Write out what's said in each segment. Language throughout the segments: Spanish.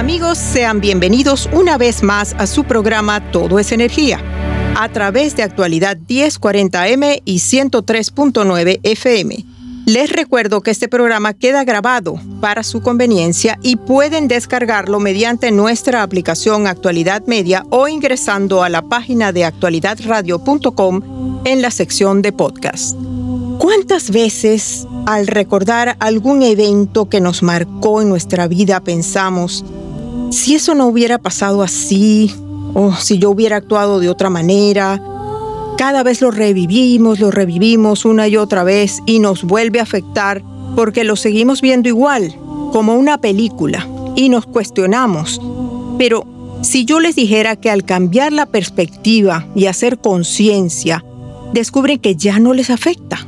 Amigos, sean bienvenidos una vez más a su programa Todo es Energía, a través de actualidad 1040M y 103.9 FM. Les recuerdo que este programa queda grabado para su conveniencia y pueden descargarlo mediante nuestra aplicación Actualidad Media o ingresando a la página de actualidadradio.com en la sección de podcast. ¿Cuántas veces al recordar algún evento que nos marcó en nuestra vida pensamos, si eso no hubiera pasado así, o si yo hubiera actuado de otra manera, cada vez lo revivimos, lo revivimos una y otra vez y nos vuelve a afectar porque lo seguimos viendo igual, como una película, y nos cuestionamos. Pero si yo les dijera que al cambiar la perspectiva y hacer conciencia, descubren que ya no les afecta,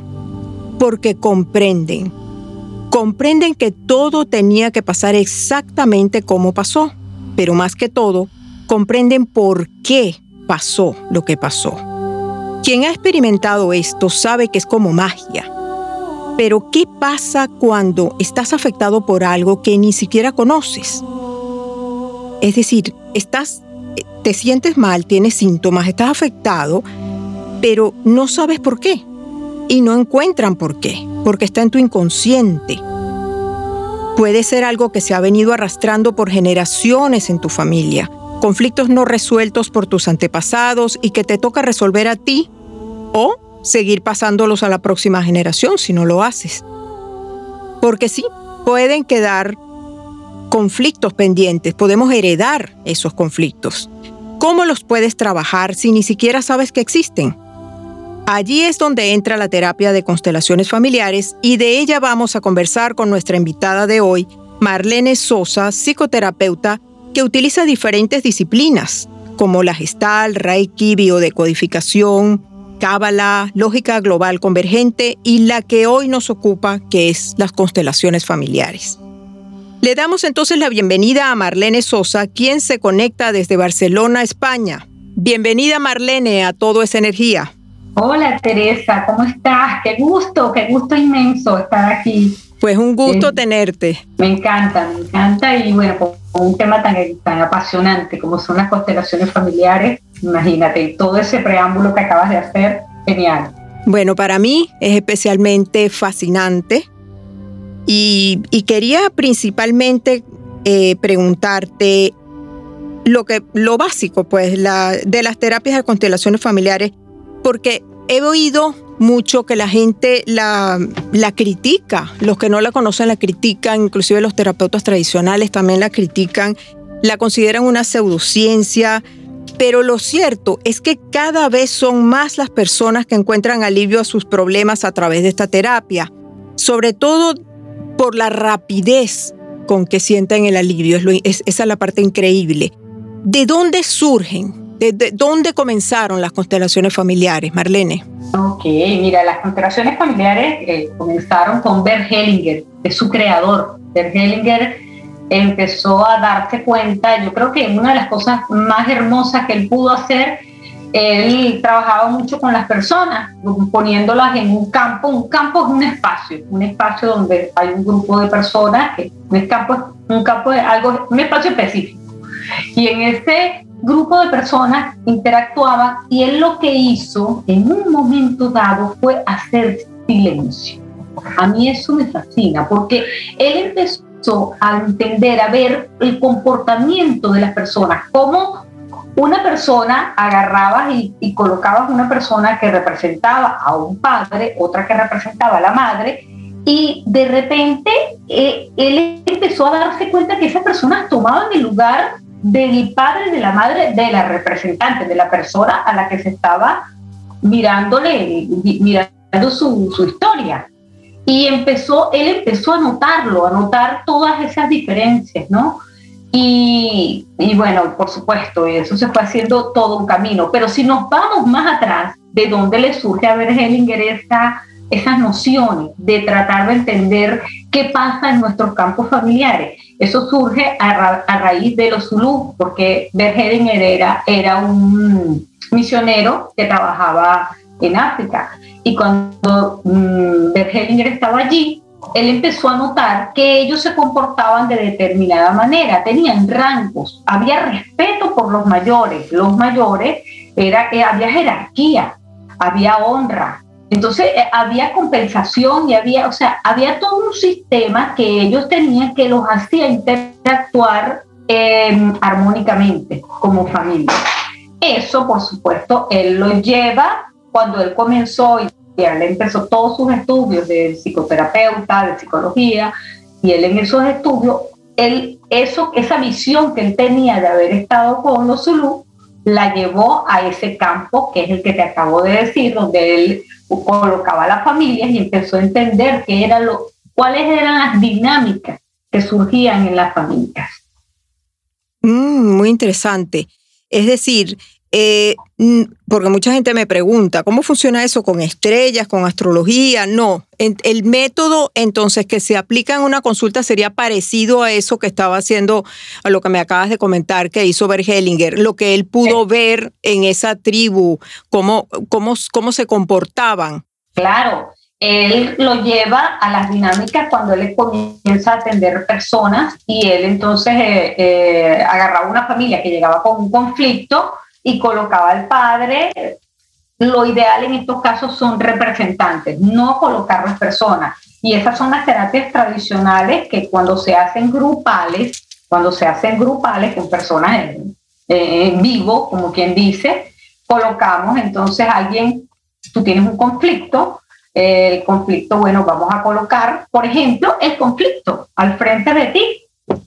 porque comprenden comprenden que todo tenía que pasar exactamente como pasó, pero más que todo, comprenden por qué pasó lo que pasó. Quien ha experimentado esto sabe que es como magia. Pero ¿qué pasa cuando estás afectado por algo que ni siquiera conoces? Es decir, estás te sientes mal, tienes síntomas, estás afectado, pero no sabes por qué y no encuentran por qué, porque está en tu inconsciente. Puede ser algo que se ha venido arrastrando por generaciones en tu familia, conflictos no resueltos por tus antepasados y que te toca resolver a ti o seguir pasándolos a la próxima generación si no lo haces. Porque sí, pueden quedar conflictos pendientes, podemos heredar esos conflictos. ¿Cómo los puedes trabajar si ni siquiera sabes que existen? Allí es donde entra la terapia de constelaciones familiares y de ella vamos a conversar con nuestra invitada de hoy, Marlene Sosa, psicoterapeuta que utiliza diferentes disciplinas como la gestal, reiki, biodecodificación, cábala, lógica global convergente y la que hoy nos ocupa, que es las constelaciones familiares. Le damos entonces la bienvenida a Marlene Sosa, quien se conecta desde Barcelona, España. Bienvenida Marlene a Todo es Energía. Hola Teresa, ¿cómo estás? Qué gusto, qué gusto inmenso estar aquí. Pues un gusto eh, tenerte. Me encanta, me encanta y bueno, con, un tema tan, tan apasionante como son las constelaciones familiares, imagínate, todo ese preámbulo que acabas de hacer, genial. Bueno, para mí es especialmente fascinante y, quería principalmente eh, preguntarte lo que lo básico, pues, la, de las terapias de constelaciones familiares porque he oído mucho que la gente la, critica, los que no la conocen la critican, inclusive los terapeutas tradicionales también la critican, la consideran una pseudociencia, pero lo cierto es que cada vez son más las personas que encuentran alivio a sus problemas a través de esta terapia, sobre todo por la rapidez con que sienten el alivio, es, esa es la parte increíble. ¿De dónde surgen ¿De dónde comenzaron las constelaciones familiares, Marlene? Ok, mira, las constelaciones familiares eh, comenzaron con Bert Hellinger, de su creador. Bert Hellinger empezó a darse cuenta, yo creo que una de las cosas más hermosas que él pudo hacer, él trabajaba mucho con las personas, poniéndolas en un campo. Un campo es un espacio, un espacio donde hay un grupo de personas, que un campo un campo de algo, un espacio específico. Y en ese grupo de personas interactuaban y él lo que hizo en un momento dado fue hacer silencio. A mí eso me fascina porque él empezó a entender, a ver el comportamiento de las personas, cómo una persona agarrabas y, y colocabas una persona que representaba a un padre, otra que representaba a la madre, y de repente eh, él empezó a darse cuenta que esas personas tomaban el lugar del padre, de la madre, de la representante, de la persona a la que se estaba mirándole, mirando su, su historia. Y empezó, él empezó a notarlo, a notar todas esas diferencias, ¿no? Y, y, bueno, por supuesto, eso se fue haciendo todo un camino. Pero si nos vamos más atrás, de dónde le surge a Hellinger esta, esas nociones de tratar de entender qué pasa en nuestros campos familiares. Eso surge a, raíz de los Zulu, porque Bert era, era un misionero que trabajaba en África. Y cuando um, estaba allí, él empezó a notar que ellos se comportaban de determinada manera, tenían rangos, había respeto por los mayores, los mayores, era, que había jerarquía, había honra, entonces eh, había compensación y había, o sea, había todo un sistema que ellos tenían que los hacía interactuar em, armónicamente como familia. Eso, por supuesto, él lo lleva cuando él comenzó y él empezó todos sus estudios de psicoterapeuta, de psicología, y él en esos estudios, él, eso, esa visión que él tenía de haber estado con los Zulu, la llevó a ese campo que es el que te acabo de decir, donde él colocaba a las familias y empezó a entender qué era lo, cuáles eran las dinámicas que surgían en las familias. Mm, muy interesante. Es decir, eh, porque mucha gente me pregunta, ¿cómo funciona eso con estrellas, con astrología? No, el método entonces que se aplica en una consulta sería parecido a eso que estaba haciendo, a lo que me acabas de comentar que hizo Bergelinger, lo que él pudo ver en esa tribu, cómo, cómo, cómo se comportaban. Claro, él lo lleva a las dinámicas cuando él comienza a atender personas y él entonces eh, eh, agarraba una familia que llegaba con un conflicto y colocaba al padre. Lo ideal en estos casos son representantes, no colocar las personas. Y esas son las terapias tradicionales que cuando se hacen grupales, cuando se hacen grupales con personas en, en vivo, como quien dice, colocamos entonces alguien, tú tienes un conflicto, el conflicto, bueno, vamos a colocar, por ejemplo, el conflicto al frente de ti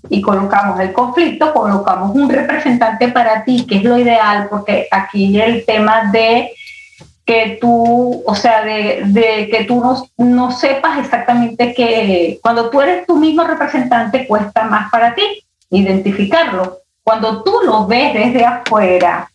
y colocamos el conflicto, colocamos un representante para ti, que es lo ideal, porque aquí el tema de que tú, o sea, de, de que tú no, no, sepas exactamente que cuando tú eres tu mismo representante cuesta más para ti identificarlo. Cuando tú lo ves desde afuera,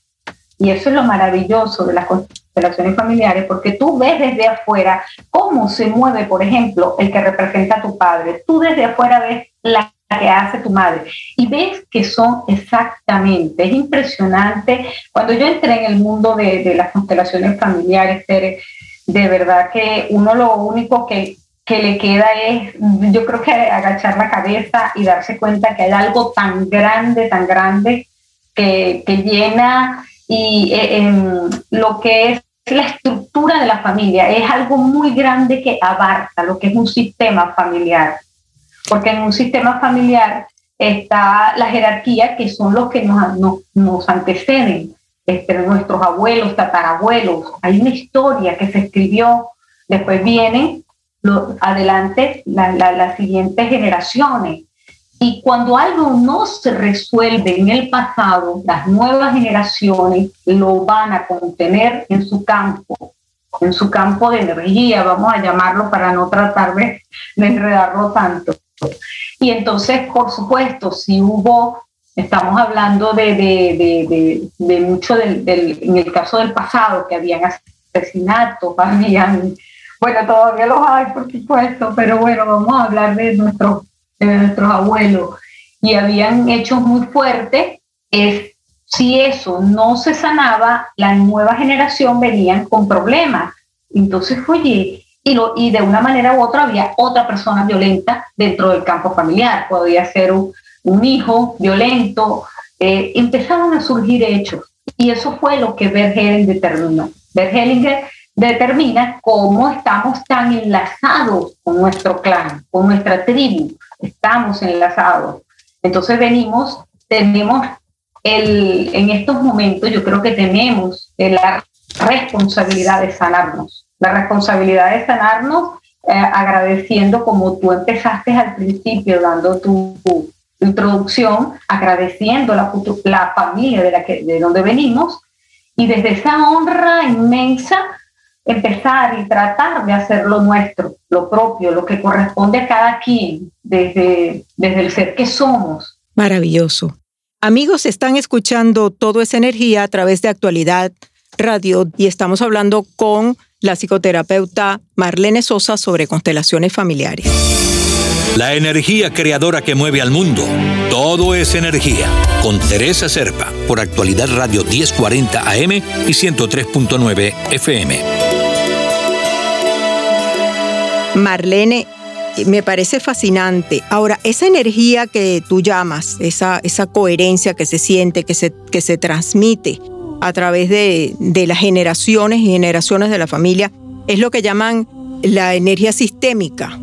y eso es lo maravilloso de las constelaciones familiares, porque tú ves desde afuera cómo se mueve, por ejemplo, el que representa a tu padre. Tú desde afuera ves la que hace tu madre. Y ves que son exactamente, es impresionante. Cuando yo entré en el mundo de, las constelaciones familiares, de verdad que uno lo único que, que le queda es, yo creo que agachar la cabeza y darse cuenta que hay algo tan grande, tan grande, que, que llena y eh, en lo que es la estructura de la familia. Es algo muy grande que abarca lo que es un sistema familiar porque en un sistema familiar está la jerarquía, que son los que nos, nos, anteceden, este, nuestros abuelos, tatarabuelos. Hay una historia que se escribió, después vienen adelante las siguientes generaciones. Y cuando algo no se resuelve en el pasado, las nuevas generaciones lo van a contener en su campo, en su campo de energía, vamos a llamarlo para no tratar de enredarlo tanto. Y entonces, por supuesto, si hubo, estamos hablando de, de, de, mucho del, en el caso del pasado, que habían asesinatos, habían, bueno, todavía los hay, por supuesto, pero bueno, vamos a hablar de nuestros, de nuestros abuelos, y habían hechos muy fuertes, es si eso no se sanaba, la nueva generación venían con problemas. Entonces, oye, y, lo, y de una manera u otra había otra persona violenta dentro del campo familiar. Podía ser un, un hijo violento. Eh, empezaron a surgir hechos y eso fue lo que Bergelinger determinó. Bergelinger determina cómo estamos tan enlazados con nuestro clan, con nuestra tribu. estamos enlazados. Entonces venimos, tenemos el, en estos momentos, yo creo que tenemos la responsabilidad de sanarnos, la responsabilidad de sanarnos eh, agradeciendo como tú empezaste al principio dando tu, introducción, agradeciendo la, familia de, la que, de donde venimos y desde esa honra inmensa empezar y tratar de hacer lo nuestro, lo propio, lo que corresponde a cada quien, desde, desde el ser que somos. Maravilloso. Amigos, están escuchando Todo esa energía a través de Actualidad Radio y estamos hablando con la psicoterapeuta Marlene Sosa sobre constelaciones familiares. La energía creadora que mueve al mundo. Todo es energía. Con Teresa Serpa, por Actualidad Radio 1040 AM y 103.9 FM. Marlene, me parece fascinante. Ahora, esa energía que tú llamas, esa, esa coherencia que se siente, que se, que se transmite a través de, las generaciones y generaciones de la familia, es lo que llaman la energía sistémica.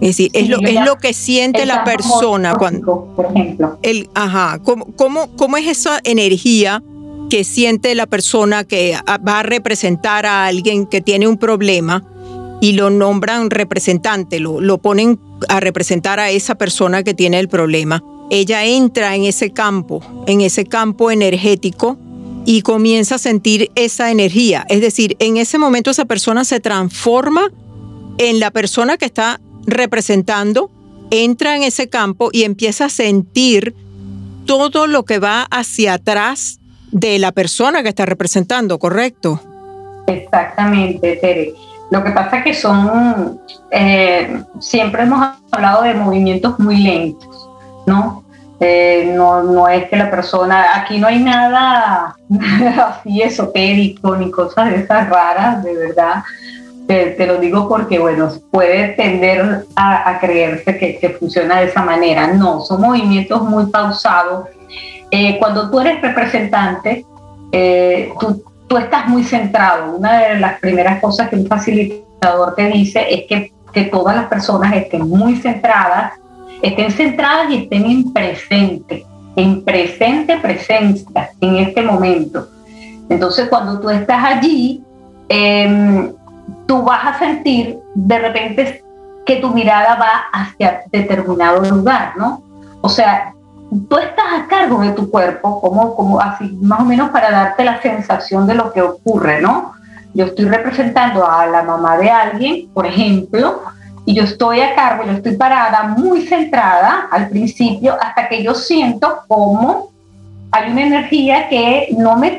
Es decir, es, lo, es lo que siente la persona cuando... Por ejemplo. El, ajá, ¿cómo, cómo, cómo es esa energía que siente la persona que va a representar a alguien que tiene un problema? y lo nombran representante, lo, lo ponen a representar a esa persona que tiene el problema. Ella entra en ese campo, en ese campo energético y comienza a sentir esa energía. Es decir, en ese momento esa persona se transforma en la persona que está representando, entra en ese campo y empieza a sentir todo lo que va hacia atrás de la persona que está representando, ¿correcto? Exactamente, Tere. Lo que pasa es que son, eh, siempre hemos hablado de movimientos muy lentos, ¿no? Eh, no, no es que la persona, aquí no hay nada así esotérico ni cosas de esas raras, de verdad. Te, lo digo porque, bueno, puede tender a, creerse que, que, funciona de esa manera. No, son movimientos muy pausados. Eh, cuando tú eres representante, tú tú estás muy centrado. Una de las primeras cosas que un facilitador te dice es que, que todas las personas estén muy centradas, estén centradas y estén en presente, en presente presencia, en este momento. Entonces, cuando tú estás allí, em, tú vas a sentir de repente que tu mirada va hacia determinado lugar, ¿no? O sea, tú estás a cargo de tu cuerpo, como, como así, más o menos para darte la sensación de lo que ocurre, ¿no? Yo estoy representando a la mamá de alguien, por ejemplo, y yo estoy a cargo, yo estoy parada, muy centrada al principio, hasta que yo siento como hay una energía que no me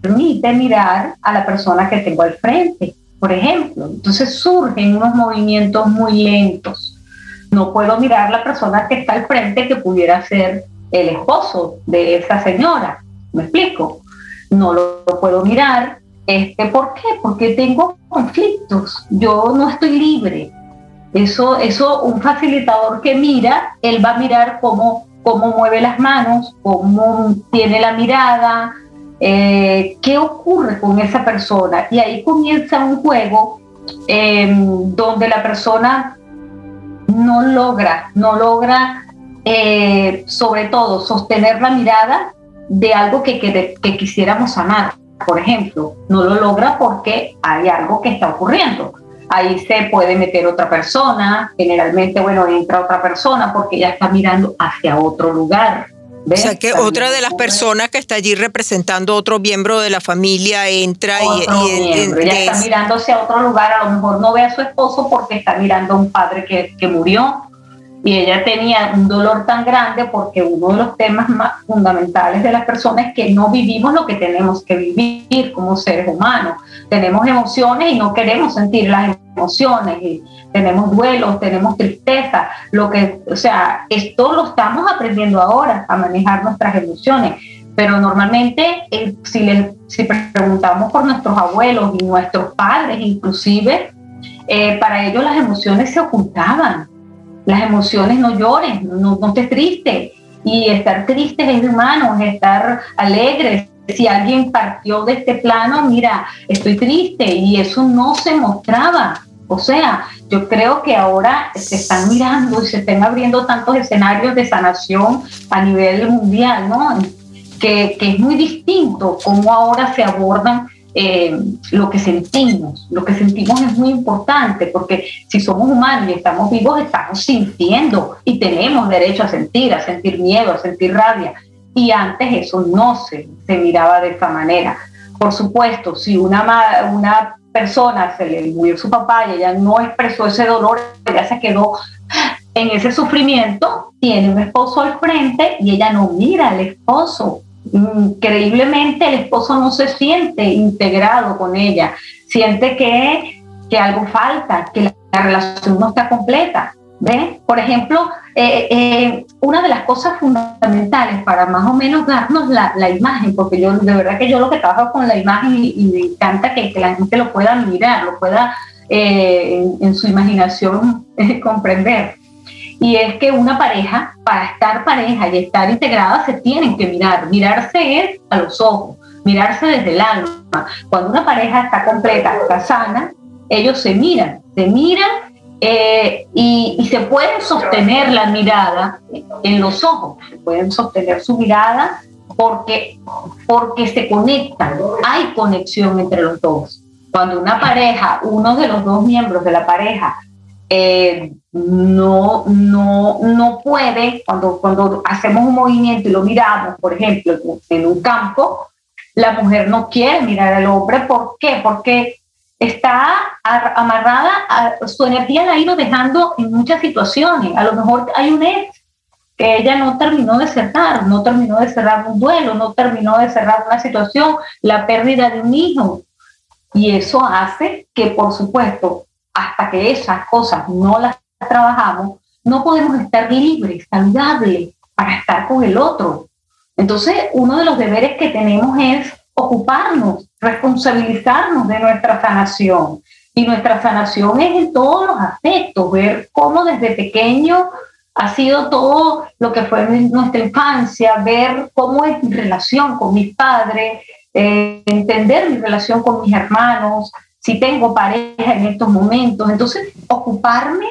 permite mirar a la persona que tengo al frente, por ejemplo. Entonces surgen unos movimientos muy lentos. No puedo mirar la persona que está al frente, que pudiera ser el esposo de esa señora. ¿Me explico? No lo, puedo mirar. Este, ¿Por qué? Porque tengo conflictos. Yo no estoy libre. Eso, eso, un facilitador que mira, él va a mirar cómo, cómo mueve las manos, cómo tiene la mirada, eh, qué ocurre con esa persona. Y ahí comienza un juego em, donde la persona no logra, no logra eh, sobre todo, sostener la mirada de algo que, que, quisiéramos sanar. Por ejemplo, no lo logra porque hay algo que está ocurriendo. Ahí se puede meter otra persona, generalmente, bueno, entra otra persona porque ya está mirando hacia otro lugar. O sea que otra de las personas que está allí representando otro miembro de la familia entra y, y, ya está mirando hacia otro lugar, a lo mejor no ve a su esposo porque está mirando a un padre que, que murió, y ella tenía un dolor tan grande porque uno de los temas más fundamentales de las personas es que no vivimos lo que tenemos que vivir como seres humanos. Tenemos emociones y no queremos sentir las emociones, y tenemos duelos, tenemos tristeza, lo que, o sea, esto lo estamos aprendiendo ahora a manejar nuestras emociones, pero normalmente eh, si, le, si preguntamos por nuestros abuelos y nuestros padres inclusive, eh, para ellos las emociones se ocultaban las emociones no llores, no, no estés triste. Y estar triste es humano, es estar alegre. Si alguien partió de este plano, mira, estoy triste y eso no se mostraba. O sea, yo creo que ahora se están mirando y se están abriendo tantos escenarios de sanación a nivel mundial, ¿no? Que, que es muy distinto cómo ahora se abordan eh, lo que sentimos. Lo que sentimos es muy importante porque si somos humanos y estamos vivos, estamos sintiendo y tenemos derecho a sentir, a sentir miedo, a sentir rabia. Y antes eso no se, se miraba de esta manera. Por supuesto, si una, una persona se le murió su papá y ella no expresó ese dolor, ella se quedó en ese sufrimiento, tiene un esposo al frente y ella no mira al esposo, increíblemente el esposo no se siente integrado con ella, siente que, que algo falta, que la, relación no está completa. Por ejemplo, eh, eh, una de las cosas fundamentales para más o menos darnos la, la, imagen, porque yo de verdad que yo lo que trabajo con la imagen y, me encanta que, la gente lo pueda mirar, lo pueda eh, en, su imaginación comprender y es que una pareja, para estar pareja y estar integrada, se tienen que mirar. Mirarse es a los ojos, mirarse desde el alma. Cuando una pareja está completa, está sana, ellos se miran, se miran eh, y, se pueden sostener la mirada en los ojos, se pueden sostener su mirada porque, porque se conectan, hay conexión entre los dos. Cuando una pareja, uno de los dos miembros de la pareja, eh, no, no, no puede, cuando, cuando hacemos un movimiento y lo miramos, por ejemplo, en un campo, la mujer no quiere mirar al hombre. ¿Por qué? Porque está amarrada, a, su energía la ha ido dejando en muchas situaciones. A lo mejor hay un ex que ella no terminó de cerrar, no terminó de cerrar un duelo, no terminó de cerrar una situación, la pérdida de un hijo. Y eso hace que, por supuesto, hasta que esas cosas no las trabajamos, no podemos estar libres, saludables para estar con el otro. Entonces, uno de los deberes que tenemos es ocuparnos, responsabilizarnos de nuestra sanación. Y nuestra sanación es en todos los aspectos, ver cómo desde pequeño ha sido todo lo que fue nuestra infancia, ver cómo es mi relación con mis padres, eh, entender mi relación con mis hermanos, si tengo pareja en estos momentos. Entonces, ocuparme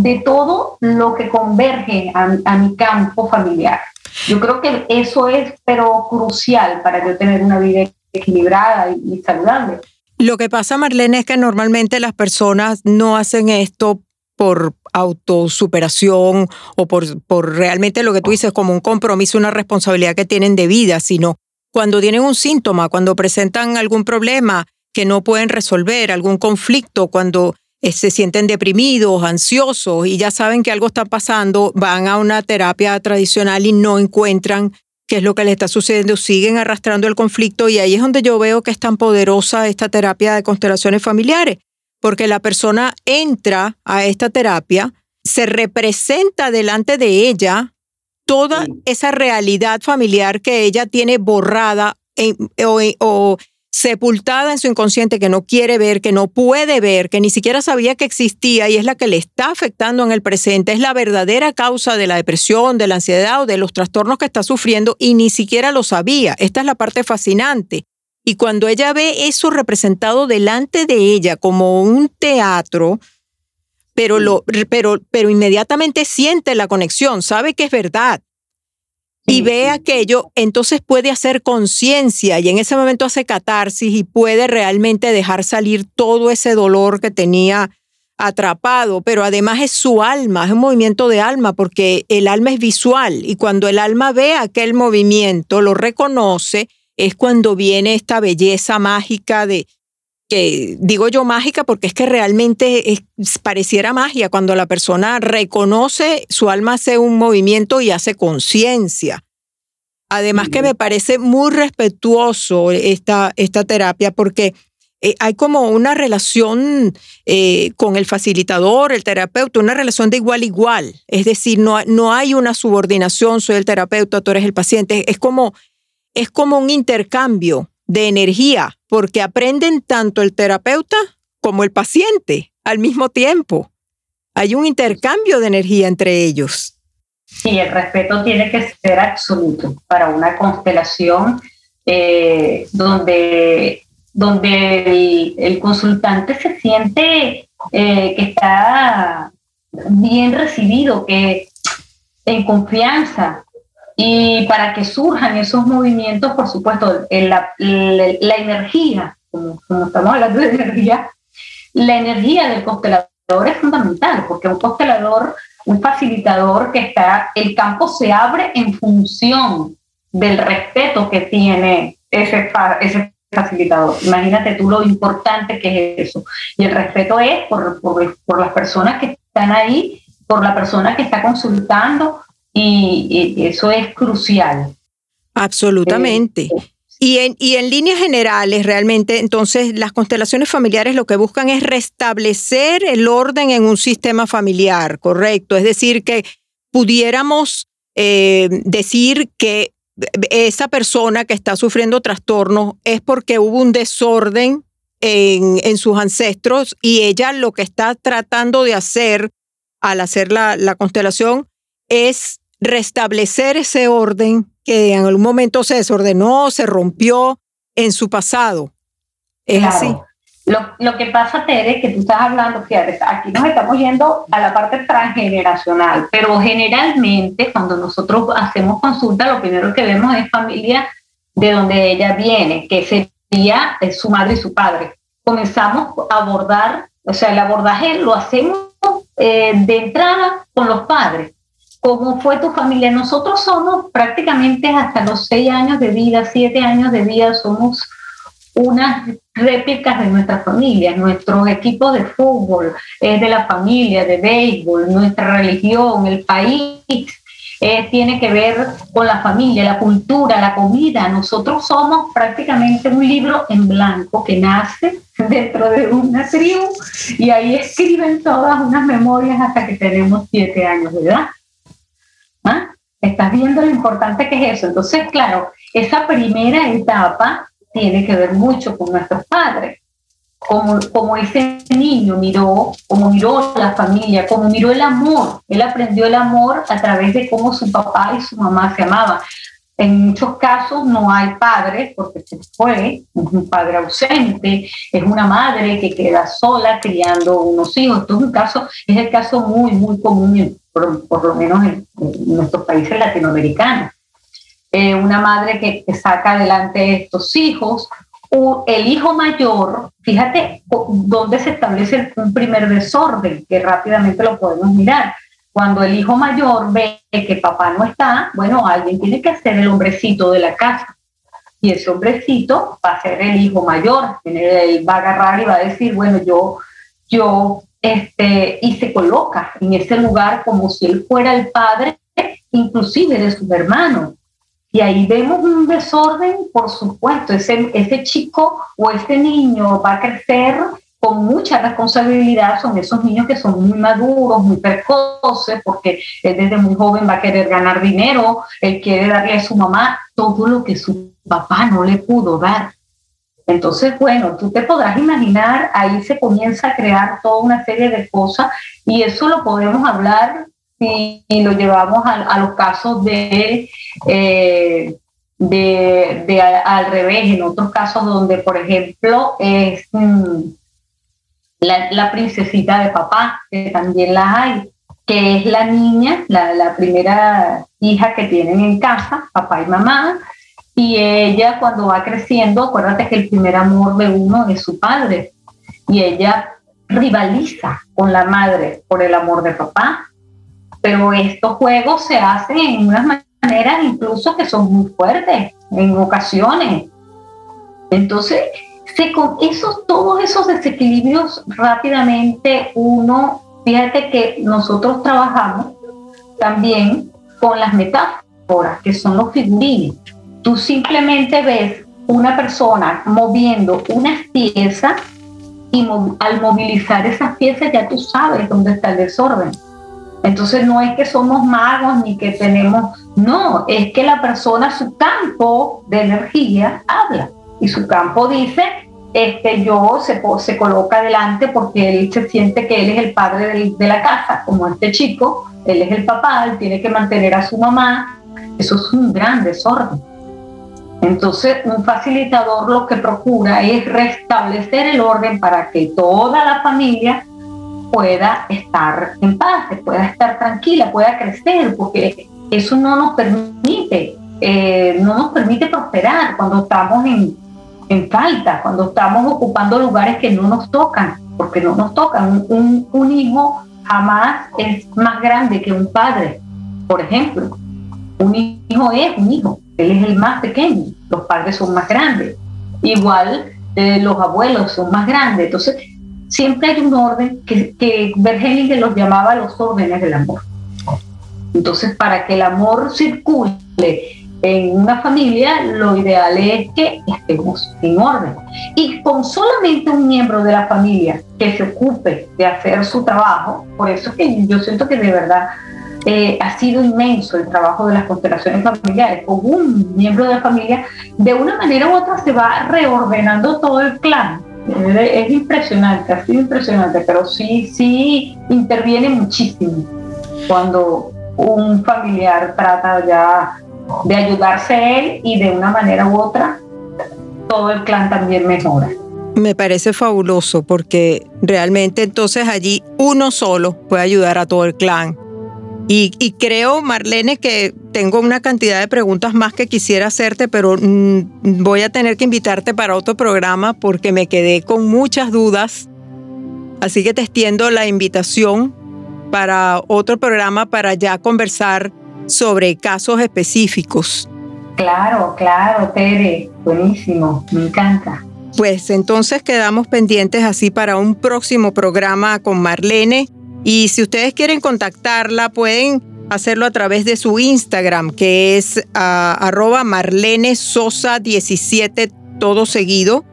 de todo lo que converge a, mi campo familiar. Yo creo que eso es, pero crucial para yo tener una vida equilibrada y, saludable. Lo que pasa, Marlene, es que normalmente las personas no hacen esto por autosuperación o por, por realmente lo que tú dices como un compromiso, una responsabilidad que tienen de vida, sino cuando tienen un síntoma, cuando presentan algún problema, que no pueden resolver, algún conflicto, cuando se sienten deprimidos, ansiosos y ya saben que algo está pasando, van a una terapia tradicional y no encuentran qué es lo que les está sucediendo, siguen arrastrando el conflicto y ahí es donde yo veo que es tan poderosa esta terapia de constelaciones familiares, porque la persona entra a esta terapia, se representa delante de ella toda esa realidad familiar que ella tiene borrada o, o sepultada en su inconsciente que no quiere ver, que no puede ver, que ni siquiera sabía que existía y es la que le está afectando en el presente, es la verdadera causa de la depresión, de la ansiedad o de los trastornos que está sufriendo y ni siquiera lo sabía. Esta es la parte fascinante. Y cuando ella ve eso representado delante de ella como un teatro, pero, lo, pero, pero inmediatamente siente la conexión, sabe que es verdad, y ve aquello, entonces puede hacer conciencia y en ese momento hace catarsis y puede realmente dejar salir todo ese dolor que tenía atrapado, pero además es su alma, es un movimiento de alma, porque el alma es visual y cuando el alma ve aquel movimiento, lo reconoce, es cuando viene esta belleza mágica de, que digo yo mágica porque es que realmente pareciera magia cuando la persona reconoce, su alma hace un movimiento y hace conciencia. Además que me parece muy respetuoso esta, esta terapia porque eh, hay como una relación eh, con el facilitador, el terapeuta, una relación de igual a igual. Es decir, no, no hay una subordinación, soy el terapeuta, tú eres el paciente. Es como, es como un intercambio de energía, porque aprenden tanto el terapeuta como el paciente al mismo tiempo. Hay un intercambio de energía entre ellos. Sí, el respeto tiene que ser absoluto para una constelación eh, donde, donde el, consultante se siente eh, que está bien recibido, que en confianza, y para que surjan esos movimientos, por supuesto, la, la, energía, como, estamos hablando de energía, la energía del constelador es fundamental, porque un constelador, un facilitador que está, el campo se abre en función del respeto que tiene ese, ese facilitador. Imagínate tú lo importante que es eso. Y el respeto es por, por, por las personas que están ahí, por la persona que está consultando, y, eso es crucial. Absolutamente. Eh, y en, y en líneas generales, realmente, entonces, las constelaciones familiares lo que buscan es restablecer el orden en un sistema familiar, correcto. Es decir, que pudiéramos eh, decir que esa persona que está sufriendo trastornos es porque hubo un desorden en, en, sus ancestros y ella lo que está tratando de hacer al hacer la, la constelación es restablecer ese orden que en algún momento se desordenó, se rompió en su pasado. Es así. Lo, lo, que pasa, Tere, que tú estás hablando, fíjate, aquí nos estamos yendo a la parte transgeneracional, pero generalmente cuando nosotros hacemos consulta, lo primero que vemos es familia de donde ella viene, que sería eh, su madre y su padre. Comenzamos a abordar, o sea, el abordaje lo hacemos eh, de entrada con los padres cómo fue tu familia. Nosotros somos prácticamente hasta los seis años de vida, siete años de vida, somos unas réplicas de nuestra familia, nuestro equipo de fútbol es de la familia, de béisbol, nuestra religión, el país. Eh, tiene que ver con la familia, la cultura, la comida. Nosotros somos prácticamente un libro en blanco que nace dentro de una tribu y ahí escriben todas unas memorias hasta que tenemos siete años de edad. ¿Ah? Estás viendo lo importante que es eso. Entonces, claro, esa primera etapa tiene que ver mucho con nuestros padres. Como, como ese niño miró, como miró la familia, como miró el amor. Él aprendió el amor a través de cómo su papá y su mamá se amaban. En muchos casos no hay padre porque se fue, es un padre ausente, es una madre que queda sola criando unos hijos. Esto es un caso, es el caso muy, muy común, por, lo menos en, nuestros países latinoamericanos. Eh, una madre que, que, saca adelante estos hijos, o el hijo mayor, fíjate dónde se establece un primer desorden, que rápidamente lo podemos mirar cuando el hijo mayor ve que papá no está, bueno, alguien tiene que ser el hombrecito de la casa. Y ese hombrecito va a ser el hijo mayor. Él va a agarrar y va a decir, bueno, yo, yo, este, y se coloca en ese lugar como si él fuera el padre, inclusive de sus hermanos. Y ahí vemos un desorden, por supuesto, ese, ese chico o ese niño va a crecer con mucha responsabilidad son esos niños que son muy maduros, muy precoces, porque él desde muy joven va a querer ganar dinero, él quiere darle a su mamá todo lo que su papá no le pudo dar. Entonces, bueno, tú te podrás imaginar, ahí se comienza a crear toda una serie de cosas y eso lo podemos hablar si lo llevamos a, los casos de, eh, de, de, al revés, en otros casos donde, por ejemplo, es... Mm, la, princesita de papá, que también la hay, que es la niña, la, la primera hija que tienen en casa, papá y mamá, y ella cuando va creciendo, acuérdate que el primer amor de uno es su padre, y ella rivaliza con la madre por el amor de papá, pero estos juegos se hacen en unas maneras incluso que son muy fuertes en ocasiones. Entonces, con esos, todos esos desequilibrios rápidamente uno, fíjate que nosotros trabajamos también con las metáforas, que son los figurines. Tú simplemente ves una persona moviendo unas piezas y al movilizar esas piezas ya tú sabes dónde está el desorden. Entonces no es que somos magos ni que tenemos, no, es que la persona, su campo de energía habla y su campo dice, este, yo se, se coloca adelante porque él se siente que él es el padre de, la casa, como este chico, él es el papá, él tiene que mantener a su mamá, eso es un gran desorden. Entonces, un facilitador lo que procura es restablecer el orden para que toda la familia pueda estar en paz, pueda estar tranquila, pueda crecer, porque eso no nos permite, eh, no nos permite prosperar cuando estamos en, en, falta, cuando estamos ocupando lugares que no nos tocan, porque no nos tocan. Un, un hijo jamás es más grande que un padre, por ejemplo. Un hijo es un hijo, él es el más pequeño, los padres son más grandes. Igual eh, los abuelos son más grandes. Entonces, siempre hay un orden que, que los llamaba los órdenes del amor. Entonces, para que el amor circule en una familia, lo ideal es que estemos en orden. Y con solamente un miembro de la familia que se ocupe de hacer su trabajo, por eso es que yo siento que de verdad eh, ha sido inmenso el trabajo de las constelaciones familiares. Con un miembro de la familia, de una manera u otra se va reordenando todo el clan. Es impresionante, ha sido impresionante, pero sí, sí interviene muchísimo cuando un familiar trata ya de ayudarse él y de una manera u otra todo el clan también mejora. Me parece fabuloso porque realmente entonces allí uno solo puede ayudar a todo el clan y, creo, Marlene, que tengo una cantidad de preguntas más que quisiera hacerte, pero mm, voy a tener que invitarte para otro programa porque me quedé con muchas dudas. Así que te extiendo la invitación para otro programa para ya conversar sobre casos específicos. Claro, claro, Tere, buenísimo, me encanta. Pues entonces quedamos pendientes así para un próximo programa con Marlene y si ustedes quieren contactarla, pueden hacerlo a través de su Instagram, que es ah, arroba Marlene Sosa 17, todo seguido.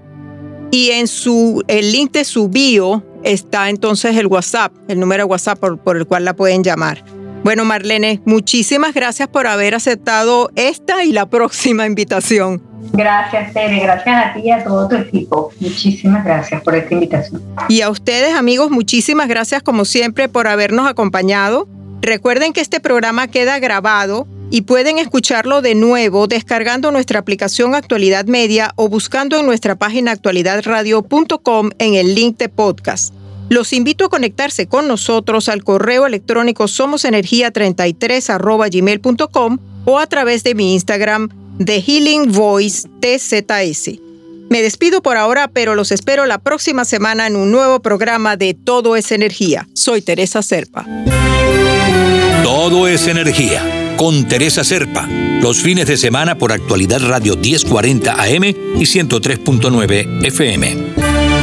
Y en su, el link de su bio está entonces el WhatsApp, el número de WhatsApp por el cual la pueden llamar. Bueno, Marlene, muchísimas gracias por haber aceptado esta y la próxima invitación. Gracias, Tere. Gracias a ti y a todo tu equipo. Muchísimas gracias por esta invitación. Y a ustedes, amigos, muchísimas gracias como siempre por habernos acompañado. Recuerden que este programa queda grabado y pueden escucharlo de nuevo descargando nuestra aplicación Actualidad Media o buscando en nuestra página actualidadradio.com en el link de podcast. Los invito a conectarse con nosotros al correo electrónico somosenergia33 gmail.com o a través de mi Instagram The Healing Voice TZS. Me despido por ahora, pero los espero la próxima semana en un nuevo programa de Todo es Energía. Soy Teresa Serpa. Todo es Energía con Teresa Serpa. Los fines de semana por actualidad Radio 1040 AM y 103.9 FM.